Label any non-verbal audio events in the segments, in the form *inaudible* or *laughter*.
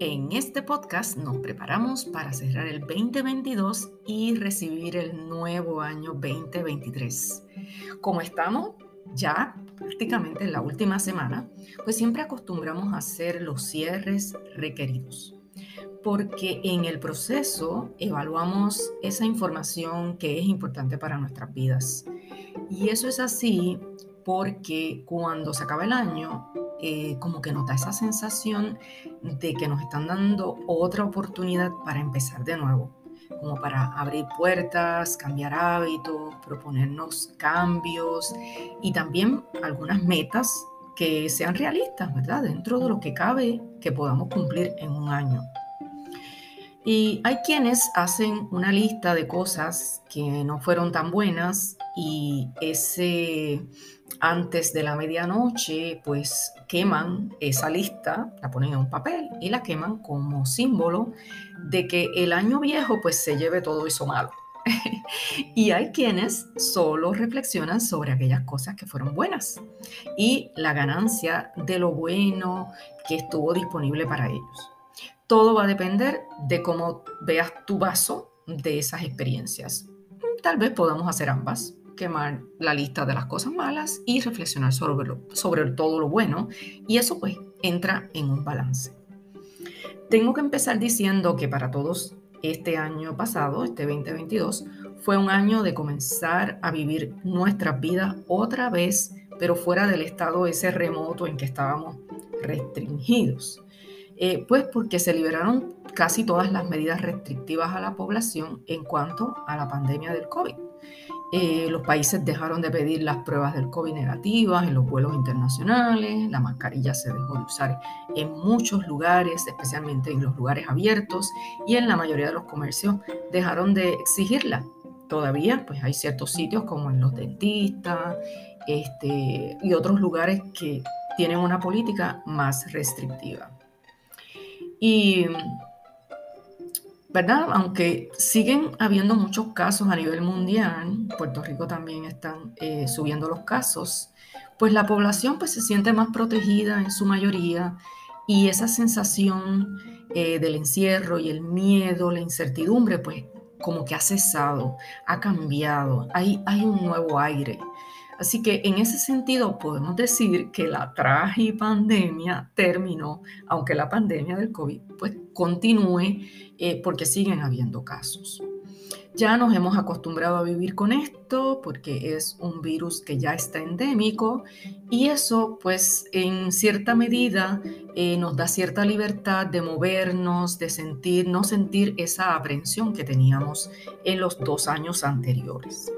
En este podcast nos preparamos para cerrar el 2022 y recibir el nuevo año 2023. Como estamos ya prácticamente en la última semana, pues siempre acostumbramos a hacer los cierres requeridos porque en el proceso evaluamos esa información que es importante para nuestras vidas. Y eso es así porque cuando se acaba el año, eh, como que nos da esa sensación de que nos están dando otra oportunidad para empezar de nuevo, como para abrir puertas, cambiar hábitos, proponernos cambios y también algunas metas que sean realistas, ¿verdad? Dentro de lo que cabe que podamos cumplir en un año. Y hay quienes hacen una lista de cosas que no fueron tan buenas y ese antes de la medianoche pues queman esa lista, la ponen en un papel y la queman como símbolo de que el año viejo pues se lleve todo eso malo. *laughs* y hay quienes solo reflexionan sobre aquellas cosas que fueron buenas y la ganancia de lo bueno que estuvo disponible para ellos. Todo va a depender de cómo veas tu vaso de esas experiencias. Tal vez podamos hacer ambas, quemar la lista de las cosas malas y reflexionar sobre, todo lo bueno. Y eso pues entra en un balance. Tengo que empezar diciendo que para todos este año pasado, este 2022, fue un año de comenzar a vivir nuestras vidas otra vez, pero fuera del estado ese remoto en que estábamos restringidos. Eh, pues porque se liberaron casi todas las medidas restrictivas a la población en cuanto a la pandemia del COVID. Eh, los países dejaron de pedir las pruebas del COVID negativas en los vuelos internacionales, la mascarilla se dejó de usar en muchos lugares, especialmente en los lugares abiertos, y en la mayoría de los comercios dejaron de exigirla. Todavía pues hay ciertos sitios como en los dentistas este, y otros lugares que tienen una política más restrictiva. Y, ¿verdad? Aunque siguen habiendo muchos casos a nivel mundial, Puerto Rico también están eh, subiendo los casos, pues la población pues se siente más protegida en su mayoría y esa sensación eh, del encierro y el miedo, la incertidumbre, pues como que ha cesado, ha cambiado, hay, hay un nuevo aire. Así que en ese sentido podemos decir que la pandemia terminó, aunque la pandemia del COVID pues continúe eh, porque siguen habiendo casos. Ya nos hemos acostumbrado a vivir con esto porque es un virus que ya está endémico y eso pues en cierta medida eh, nos da cierta libertad de movernos, de sentir, no sentir esa aprensión que teníamos en los dos años anteriores.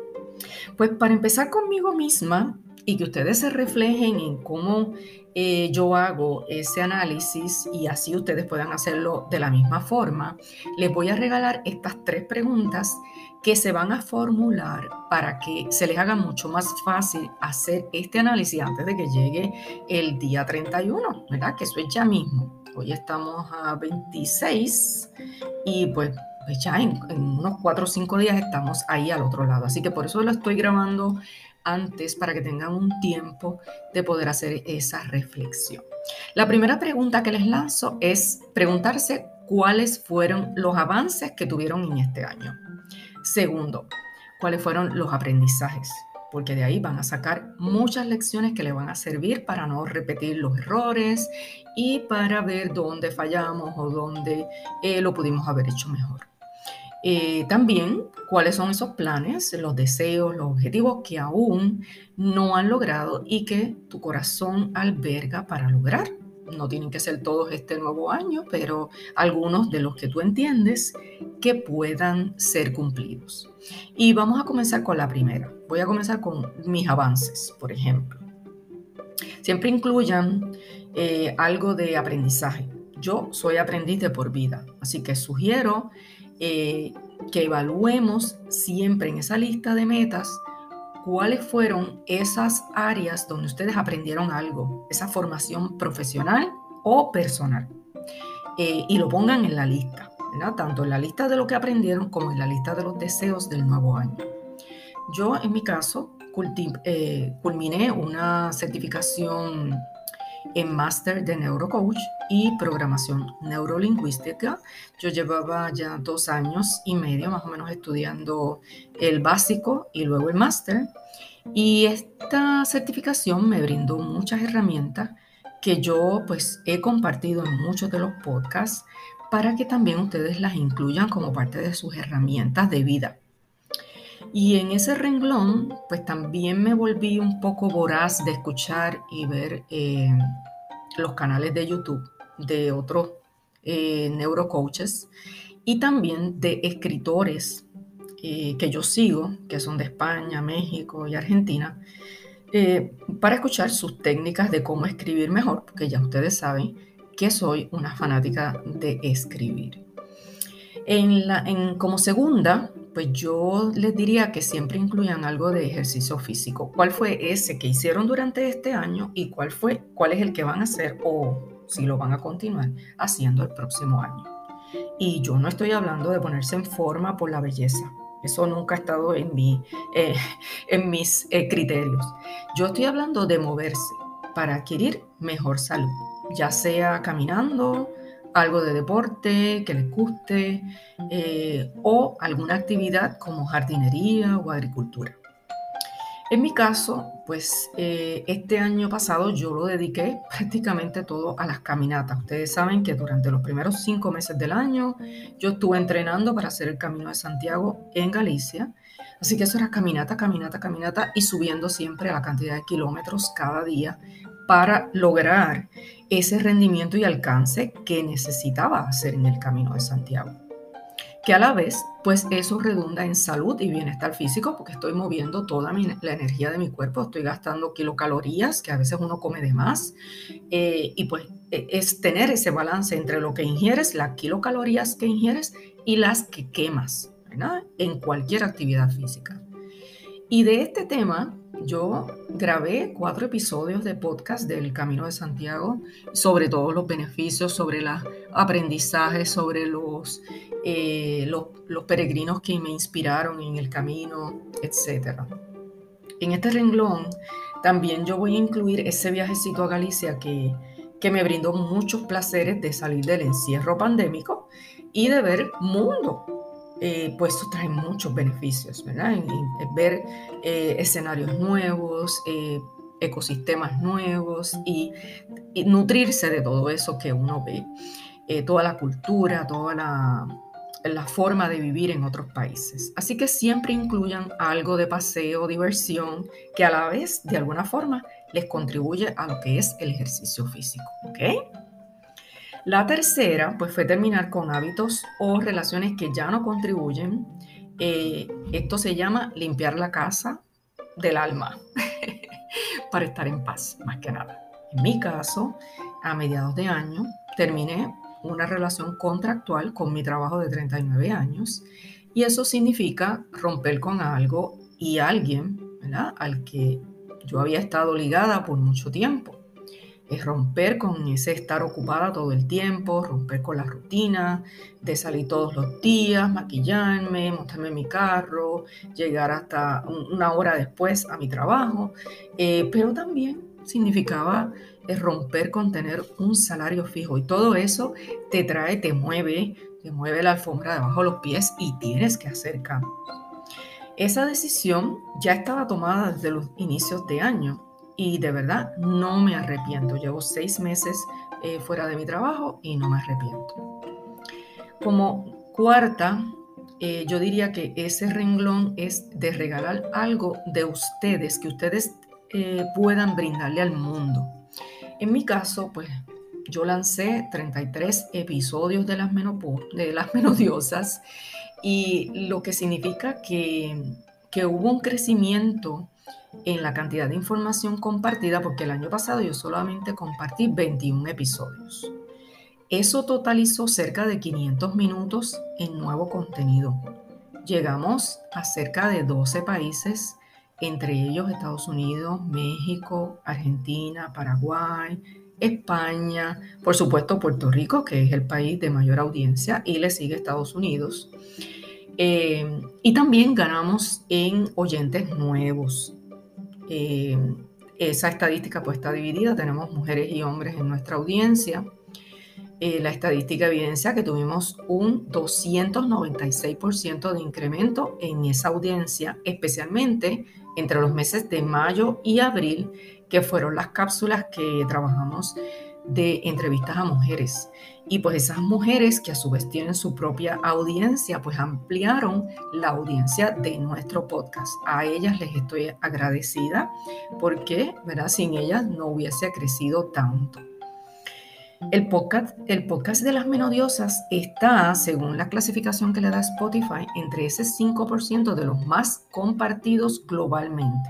Pues para empezar conmigo misma y que ustedes se reflejen en cómo eh, yo hago ese análisis y así ustedes puedan hacerlo de la misma forma, les voy a regalar estas tres preguntas que se van a formular para que se les haga mucho más fácil hacer este análisis antes de que llegue el día 31, ¿verdad? Que eso es ya mismo. Hoy estamos a 26 y pues ya en, unos cuatro o cinco días estamos ahí al otro lado. Así que por eso lo estoy grabando antes para que tengan un tiempo de poder hacer esa reflexión. La primera pregunta que les lanzo es preguntarse cuáles fueron los avances que tuvieron en este año. Segundo, cuáles fueron los aprendizajes, porque de ahí van a sacar muchas lecciones que le van a servir para no repetir los errores y para ver dónde fallamos o dónde eh, lo pudimos haber hecho mejor. Eh, también cuáles son esos planes, los deseos, los objetivos que aún no han logrado y que tu corazón alberga para lograr. No tienen que ser todos este nuevo año, pero algunos de los que tú entiendes que puedan ser cumplidos. Y vamos a comenzar con la primera. Voy a comenzar con mis avances, por ejemplo. Siempre incluyan eh, algo de aprendizaje. Yo soy aprendiz de por vida, así que sugiero eh, que evaluemos siempre en esa lista de metas cuáles fueron esas áreas donde ustedes aprendieron algo, esa formación profesional o personal. Eh, y lo pongan en la lista, tanto en la lista de lo que aprendieron como en la lista de los deseos del nuevo año. Yo, en mi caso, eh, culminé una certificación en máster de neurocoach y programación neurolingüística. Yo llevaba ya dos años y medio más o menos estudiando el básico y luego el máster. Y esta certificación me brindó muchas herramientas que yo pues he compartido en muchos de los podcasts para que también ustedes las incluyan como parte de sus herramientas de vida. Y en ese renglón, pues también me volví un poco voraz de escuchar y ver eh, los canales de YouTube de otros eh, neurocoaches y también de escritores eh, que yo sigo, que son de España, México y Argentina, para escuchar sus técnicas de cómo escribir mejor, porque ya ustedes saben que soy una fanática de escribir. En la, en, como segunda, pues yo les diría que siempre incluyan algo de ejercicio físico. ¿Cuál fue ese que hicieron durante este año y cuál fue, cuál es el que van a hacer o si lo van a continuar haciendo el próximo año? Y yo no estoy hablando de ponerse en forma por la belleza. Eso nunca ha estado en, mi, eh, *laughs* en mis eh, criterios. Yo estoy hablando de moverse para adquirir mejor salud, ya sea caminando, algo de deporte que les guste eh, o alguna actividad como jardinería o agricultura. En mi caso, pues eh, este año pasado yo lo dediqué prácticamente todo a las caminatas. Ustedes saben que durante los primeros cinco meses del año yo estuve entrenando para hacer el Camino de Santiago en Galicia. Así que eso era caminata, caminata, caminata y subiendo siempre la cantidad de kilómetros cada día para lograr ese rendimiento y alcance que necesitaba hacer en el Camino de Santiago. Que a la vez, pues eso redunda en salud y bienestar físico porque estoy moviendo toda la energía de mi cuerpo, estoy gastando kilocalorías que a veces uno come de más eh, y pues e, es tener ese balance entre lo que ingieres, las kilocalorías que ingieres y las que quemas en cualquier actividad física. Y de este tema yo grabé cuatro episodios de podcast del Camino de Santiago sobre todos los beneficios, sobre los aprendizajes, sobre los, eh, los, los, peregrinos que me inspiraron en el camino, etc. En este renglón también yo voy a incluir ese viajecito a Galicia que, que me brindó muchos placeres de salir del encierro pandémico y de ver mundo, eh, pues eso trae muchos beneficios, ¿verdad? ver eh, escenarios nuevos, eh, ecosistemas nuevos y, nutrirse de todo eso que uno ve, toda la cultura, toda la, la, forma de vivir en otros países. Así que siempre incluyan algo de paseo, diversión, que a la vez, de alguna forma, les contribuye a lo que es el ejercicio físico, ¿ok? La tercera, pues fue terminar con hábitos o relaciones que ya no contribuyen. Eh, esto se llama limpiar la casa del alma *laughs* para estar en paz, más que nada. En mi caso, a mediados de año, terminé una relación contractual con mi trabajo de 39 años. Y eso significa romper con algo y alguien. Al que yo había estado ligada por mucho tiempo. Es romper con ese estar ocupada todo el tiempo, romper con la rutina de salir todos los días, maquillarme, montarme mi carro, llegar hasta una hora después a mi trabajo, eh, pero también significaba eh, romper con tener un salario fijo y todo eso te trae, te mueve, te mueve la alfombra debajo de los pies y tienes que hacer cambios. Esa decisión ya estaba tomada desde los inicios de año y de verdad no me arrepiento. Llevo seis meses eh, fuera de mi trabajo y no me arrepiento. Como cuarta, eh, yo diría que ese renglón es de regalar algo de ustedes que ustedes eh, puedan brindarle al mundo. En mi caso, pues yo lancé 33 episodios de las, de las *laughs* menodiosas y lo que significa que, que hubo un crecimiento en la cantidad de información compartida, porque el año pasado yo solamente compartí 21 episodios. Eso totalizó cerca de 500 minutos en nuevo contenido. Llegamos a cerca de 12 países, entre ellos Estados Unidos, México, Argentina, Paraguay, España, por supuesto Puerto Rico, que es el país de mayor audiencia, y le sigue Estados Unidos. Eh, y también ganamos en oyentes nuevos. Eh, esa estadística pues está dividida, tenemos mujeres y hombres en nuestra audiencia. eh, la estadística evidencia que tuvimos un 296% de incremento en esa audiencia, especialmente entre los meses de mayo y abril, que fueron las cápsulas que trabajamos de entrevistas a mujeres. Y pues esas mujeres que a su vez tienen su propia audiencia, pues ampliaron la audiencia de nuestro podcast. A ellas les estoy agradecida porque, ¿verdad? Sin ellas no hubiese crecido tanto. El podcast, el podcast de las menodiosas está, según la clasificación que le da Spotify, entre ese 5% de los más compartidos globalmente.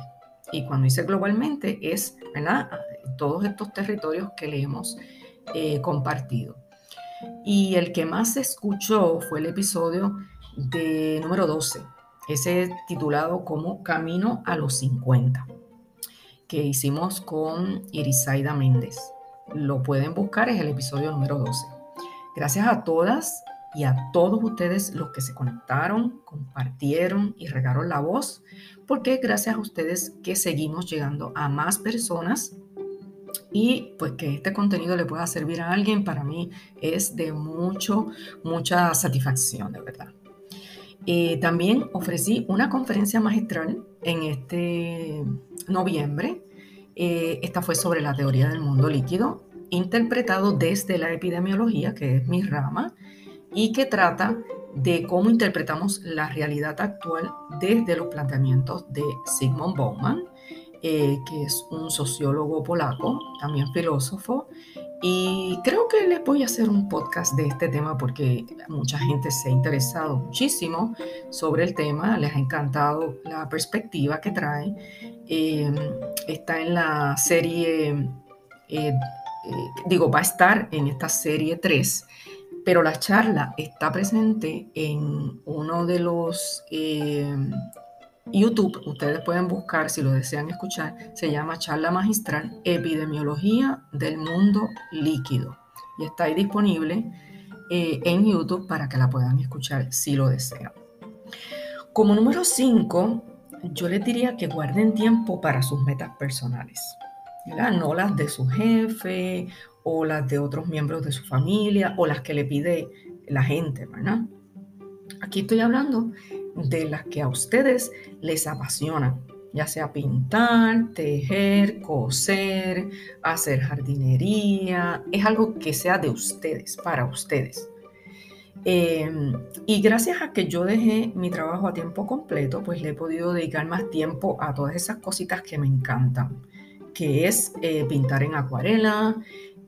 Y cuando dice globalmente es, ¿verdad? Todos estos territorios que le hemos eh, compartido. Y el que más se escuchó fue el episodio de número 12, ese titulado como Camino a los 50, que hicimos con Irisaida Méndez lo pueden buscar, es el episodio número 12. Gracias a todas y a todos ustedes los que se conectaron, compartieron y regaron la voz, porque gracias a ustedes que seguimos llegando a más personas y pues que este contenido le pueda servir a alguien, para mí es de mucho, mucha satisfacción, de verdad. Eh, también ofrecí una conferencia magistral en este noviembre eh, esta fue sobre la teoría del mundo líquido, interpretado desde la epidemiología, que es mi rama, y que trata de cómo interpretamos la realidad actual desde los planteamientos de Sigmund Bauman, eh, que es un sociólogo polaco, también filósofo, y creo que les voy a hacer un podcast de este tema porque mucha gente se ha interesado muchísimo sobre el tema, les ha encantado la perspectiva que trae. Em, está en la serie, eh, eh, digo, va a estar en esta serie 3, pero la charla está presente en uno de los YouTube, ustedes pueden buscar si lo desean escuchar, se llama Charla Magistral Epidemiología del Mundo Líquido y está ahí disponible eh, en YouTube para que la puedan escuchar si lo desean. Como número 5, yo les diría que guarden tiempo para sus metas personales, no las de su jefe o las de otros miembros de su familia o las que le pide la gente, ¿verdad? Aquí estoy hablando de las que a ustedes les apasionan, ya sea pintar, tejer, coser, hacer jardinería, es algo que sea de ustedes, para ustedes. Em, y gracias a que yo dejé mi trabajo a tiempo completo, pues le he podido dedicar más tiempo a todas esas cositas que me encantan, que es eh, pintar en acuarela,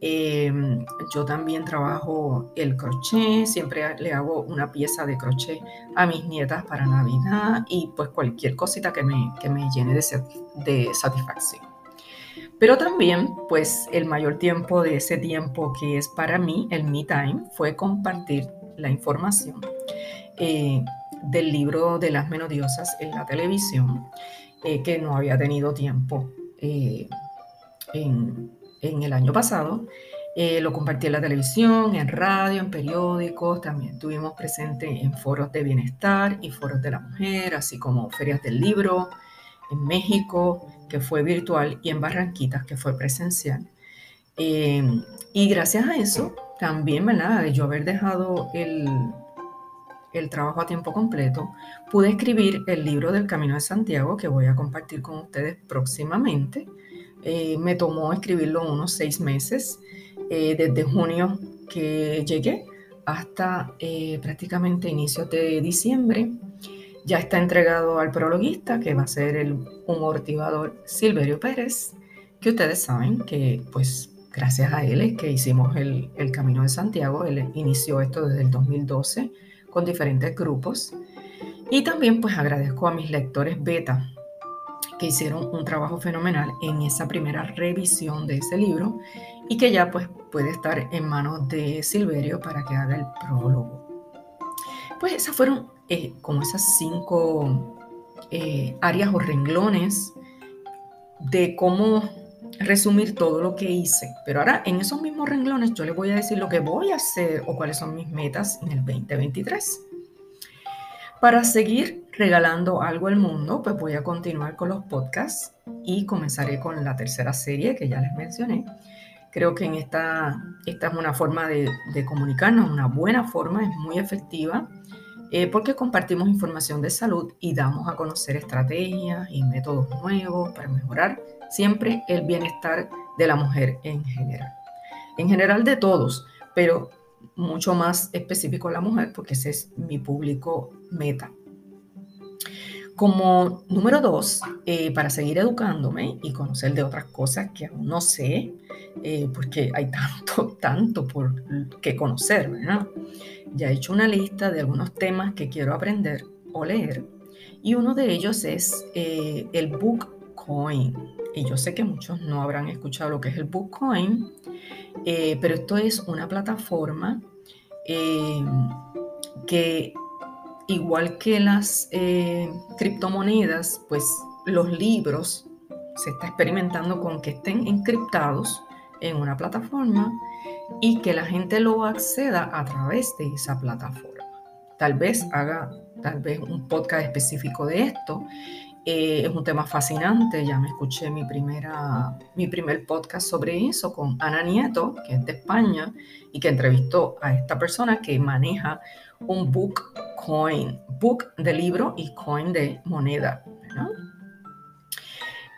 Em, yo también trabajo el crochet, siempre le hago una pieza de crochet a mis nietas para Navidad y pues cualquier cosita que me, que me llene de, de satisfacción. Pero también, pues el mayor tiempo de ese tiempo que es para mí, el me time, fue compartir la información eh, del libro de las menodiosas en la televisión, eh, que no había tenido tiempo eh, en, en el año pasado. Eh, lo compartí en la televisión, en radio, en periódicos, también estuvimos presentes en foros de bienestar y foros de la mujer, así como ferias del libro, en México, que fue virtual, y en Barranquitas, que fue presencial. Em, y gracias a eso, también, ¿verdad? De yo haber dejado el, el trabajo a tiempo completo, pude escribir el libro del Camino de Santiago que voy a compartir con ustedes próximamente. Eh, me tomó escribirlo unos seis meses, eh, desde junio que llegué hasta eh, prácticamente inicios de diciembre. Ya está entregado al prologuista, que va a ser el humortivador Silverio Pérez, que ustedes saben que pues gracias a él que hicimos el, el Camino de Santiago. Él inició esto desde el 2012 con diferentes grupos. Y también pues agradezco a mis lectores beta que hicieron un trabajo fenomenal en esa primera revisión de ese libro y que ya pues puede estar en manos de Silverio para que haga el prólogo. Pues esas fueron eh, como esas cinco eh, áreas o renglones de cómo resumir todo lo que hice. Pero ahora en esos mismos renglones yo les voy a decir lo que voy a hacer o cuáles son mis metas en el 2023. Para seguir regalando algo al mundo, pues voy a continuar con los podcasts y comenzaré con la tercera serie que ya les mencioné, Creo que esta, esta es una forma de, comunicarnos, una buena forma, es muy efectiva, eh, porque compartimos información de salud y damos a conocer estrategias y métodos nuevos para mejorar siempre el bienestar de la mujer en general. En general de todos, pero mucho más específico a la mujer, porque ese es mi público meta. Como número dos, eh, para seguir educándome y conocer de otras cosas que aún no sé, eh, porque hay tanto, *laughs* tanto por que conocer, ¿verdad? Ya he hecho una lista de algunos temas que quiero aprender o leer y uno de ellos es eh, el Bookcoin. Y yo sé que muchos no habrán escuchado lo que es el Bookcoin, pero esto es una plataforma que igual que las eh, criptomonedas, pues los libros se está experimentando con que estén encriptados en una plataforma y que la gente lo acceda a través de esa plataforma. Tal vez haga tal vez un podcast específico de esto. Eh, es un tema fascinante, ya me escuché mi, primera, mi primer podcast sobre eso con Ana Nieto, que es de España, y que entrevistó a esta persona que maneja un book coin, book de libro y coin de moneda.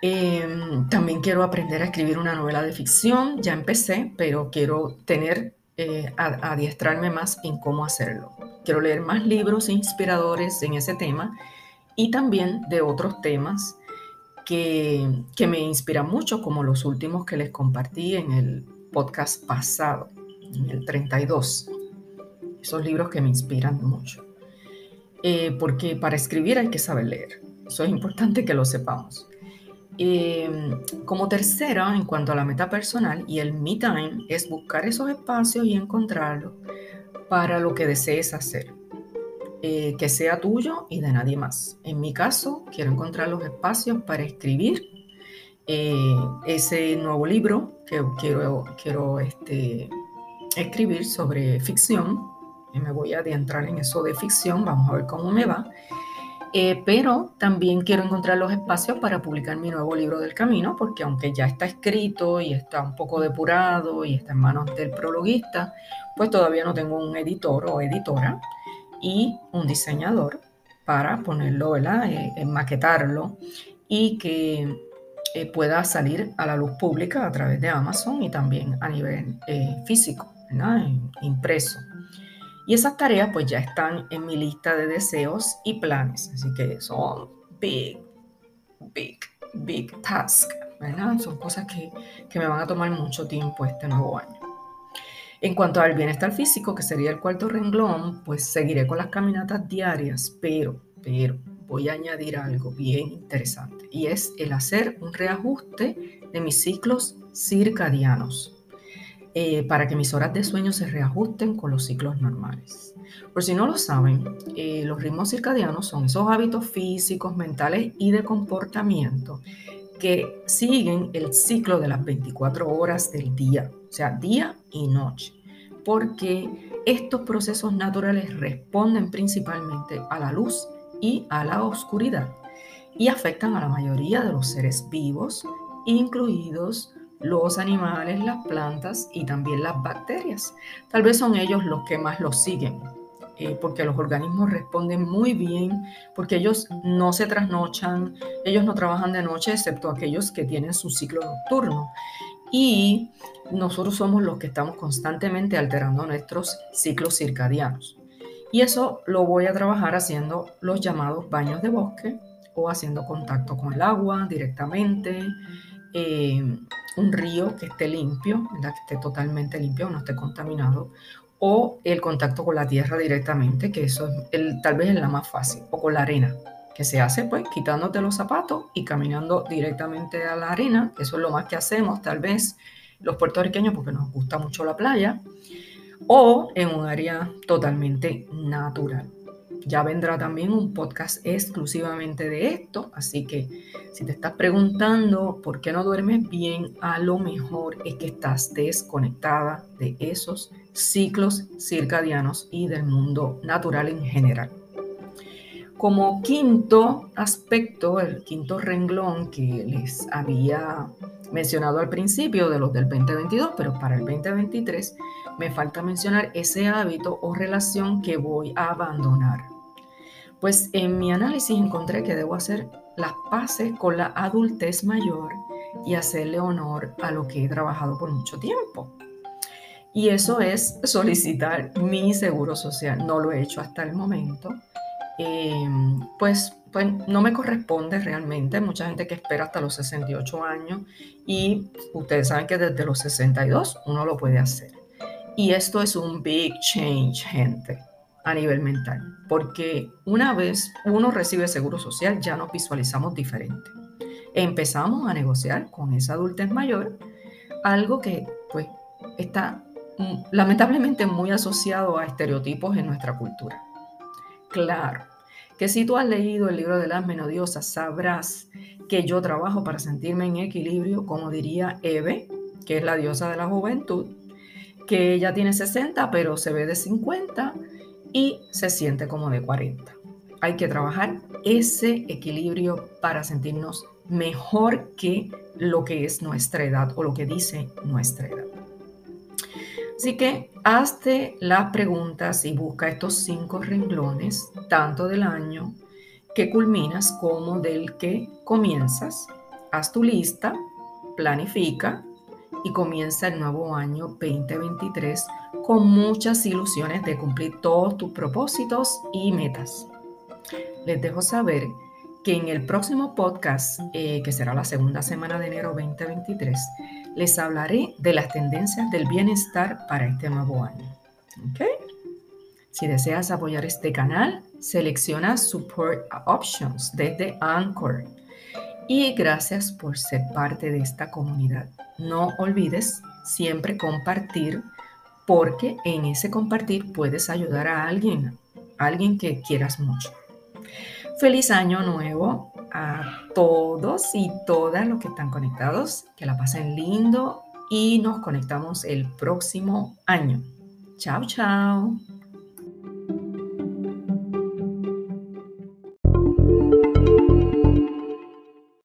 Em, también quiero aprender a escribir una novela de ficción, ya empecé, pero quiero tener, eh, adiestrarme más en cómo hacerlo. Quiero leer más libros inspiradores en ese tema y también de otros temas que, que me inspiran mucho, como los últimos que les compartí en el podcast pasado, en el 32 esos libros que me inspiran mucho. Eh, porque para escribir hay que saber leer. Eso es importante que lo sepamos. Eh, como tercera, en cuanto a la meta personal y el me time, es buscar esos espacios y encontrarlos para lo que desees hacer. Eh, que sea tuyo y de nadie más. En mi caso, quiero encontrar los espacios para escribir ese nuevo libro que quiero, quiero este, escribir sobre ficción me voy a adentrar en eso de ficción, vamos a ver cómo me va. Eh, pero también quiero encontrar los espacios para publicar mi nuevo libro del camino, porque aunque ya está escrito y está un poco depurado y está en manos del prologuista, pues todavía no tengo un editor o editora y un diseñador para ponerlo, ¿verdad? Eh, maquetarlo y que eh, pueda salir a la luz pública a través de Amazon y también a nivel físico, ¿verdad? impreso. Y esas tareas pues ya están en mi lista de deseos y planes. Así que son big, big, big task. Son cosas que, que me van a tomar mucho tiempo este nuevo año. En cuanto al bienestar físico, que sería el cuarto renglón, pues seguiré con las caminatas diarias, pero, pero voy a añadir algo bien interesante y es el hacer un reajuste de mis ciclos circadianos. Eh, para que mis horas de sueño se reajusten con los ciclos normales. Por si no lo saben, eh, los ritmos circadianos son esos hábitos físicos, mentales y de comportamiento que siguen el ciclo de las 24 horas del día, o sea, día y noche, porque estos procesos naturales responden principalmente a la luz y a la oscuridad y afectan a la mayoría de los seres vivos, incluidos los animales, las plantas y también las bacterias. Tal vez son ellos los que más los siguen, eh, porque los organismos responden muy bien, porque ellos no se trasnochan, ellos no trabajan de noche, excepto aquellos que tienen su ciclo nocturno. Y nosotros somos los que estamos constantemente alterando nuestros ciclos circadianos. Y eso lo voy a trabajar haciendo los llamados baños de bosque o haciendo contacto con el agua directamente, eh, un río que esté limpio, que esté totalmente limpio, no esté contaminado, o el contacto con la tierra directamente, que eso es tal vez es la más fácil, o con la arena, que se hace pues quitándote los zapatos y caminando directamente a la arena, eso es lo más que hacemos tal vez los puertorriqueños porque nos gusta mucho la playa, o en un área totalmente natural. Ya vendrá también un podcast exclusivamente de esto, así que si te estás preguntando por qué no duermes bien, a lo mejor es que estás desconectada de esos ciclos circadianos y del mundo natural en general. Como quinto aspecto, el quinto renglón que les había mencionado al principio de los del 2022, pero para el 2023 me falta mencionar ese hábito o relación que voy a abandonar. Pues en mi análisis encontré que debo hacer las paces con la adultez mayor y hacerle honor a lo que he trabajado por mucho tiempo. Y eso es solicitar mi seguro social. No lo he hecho hasta el momento. Em, pues, pues no me corresponde realmente. Mucha gente que espera hasta los 68 años y ustedes saben que desde los 62 uno lo puede hacer. Y esto es un big change, gente, a nivel mental, porque una vez uno recibe seguro social ya nos visualizamos diferente. Empezamos a negociar con esa adultez mayor, algo que pues está mm, lamentablemente muy asociado a estereotipos en nuestra cultura. Claro, que si tú has leído el libro de las menodiosas, sabrás que yo trabajo para sentirme en equilibrio, como diría Eve, que es la diosa de la juventud, que ella tiene 60, pero se ve de 50 y se siente como de 40. Hay que trabajar ese equilibrio para sentirnos mejor que lo que es nuestra edad o lo que dice nuestra edad. Así que hazte las preguntas y busca estos cinco renglones, tanto del año que culminas como del que comienzas. Haz tu lista, planifica y comienza el nuevo año 2023 con muchas ilusiones de cumplir todos tus propósitos y metas. Les dejo saber que en el próximo podcast, eh, que será la segunda semana de enero 2023, les hablaré de las tendencias del bienestar para este nuevo año. Si deseas apoyar este canal, selecciona Support Options desde Anchor. Y gracias por ser parte de esta comunidad. No olvides siempre compartir porque en ese compartir puedes ayudar a alguien, alguien que quieras mucho. Feliz año nuevo a todos y todas los que están conectados. Que la pasen lindo y nos conectamos el próximo año. Chao, chao.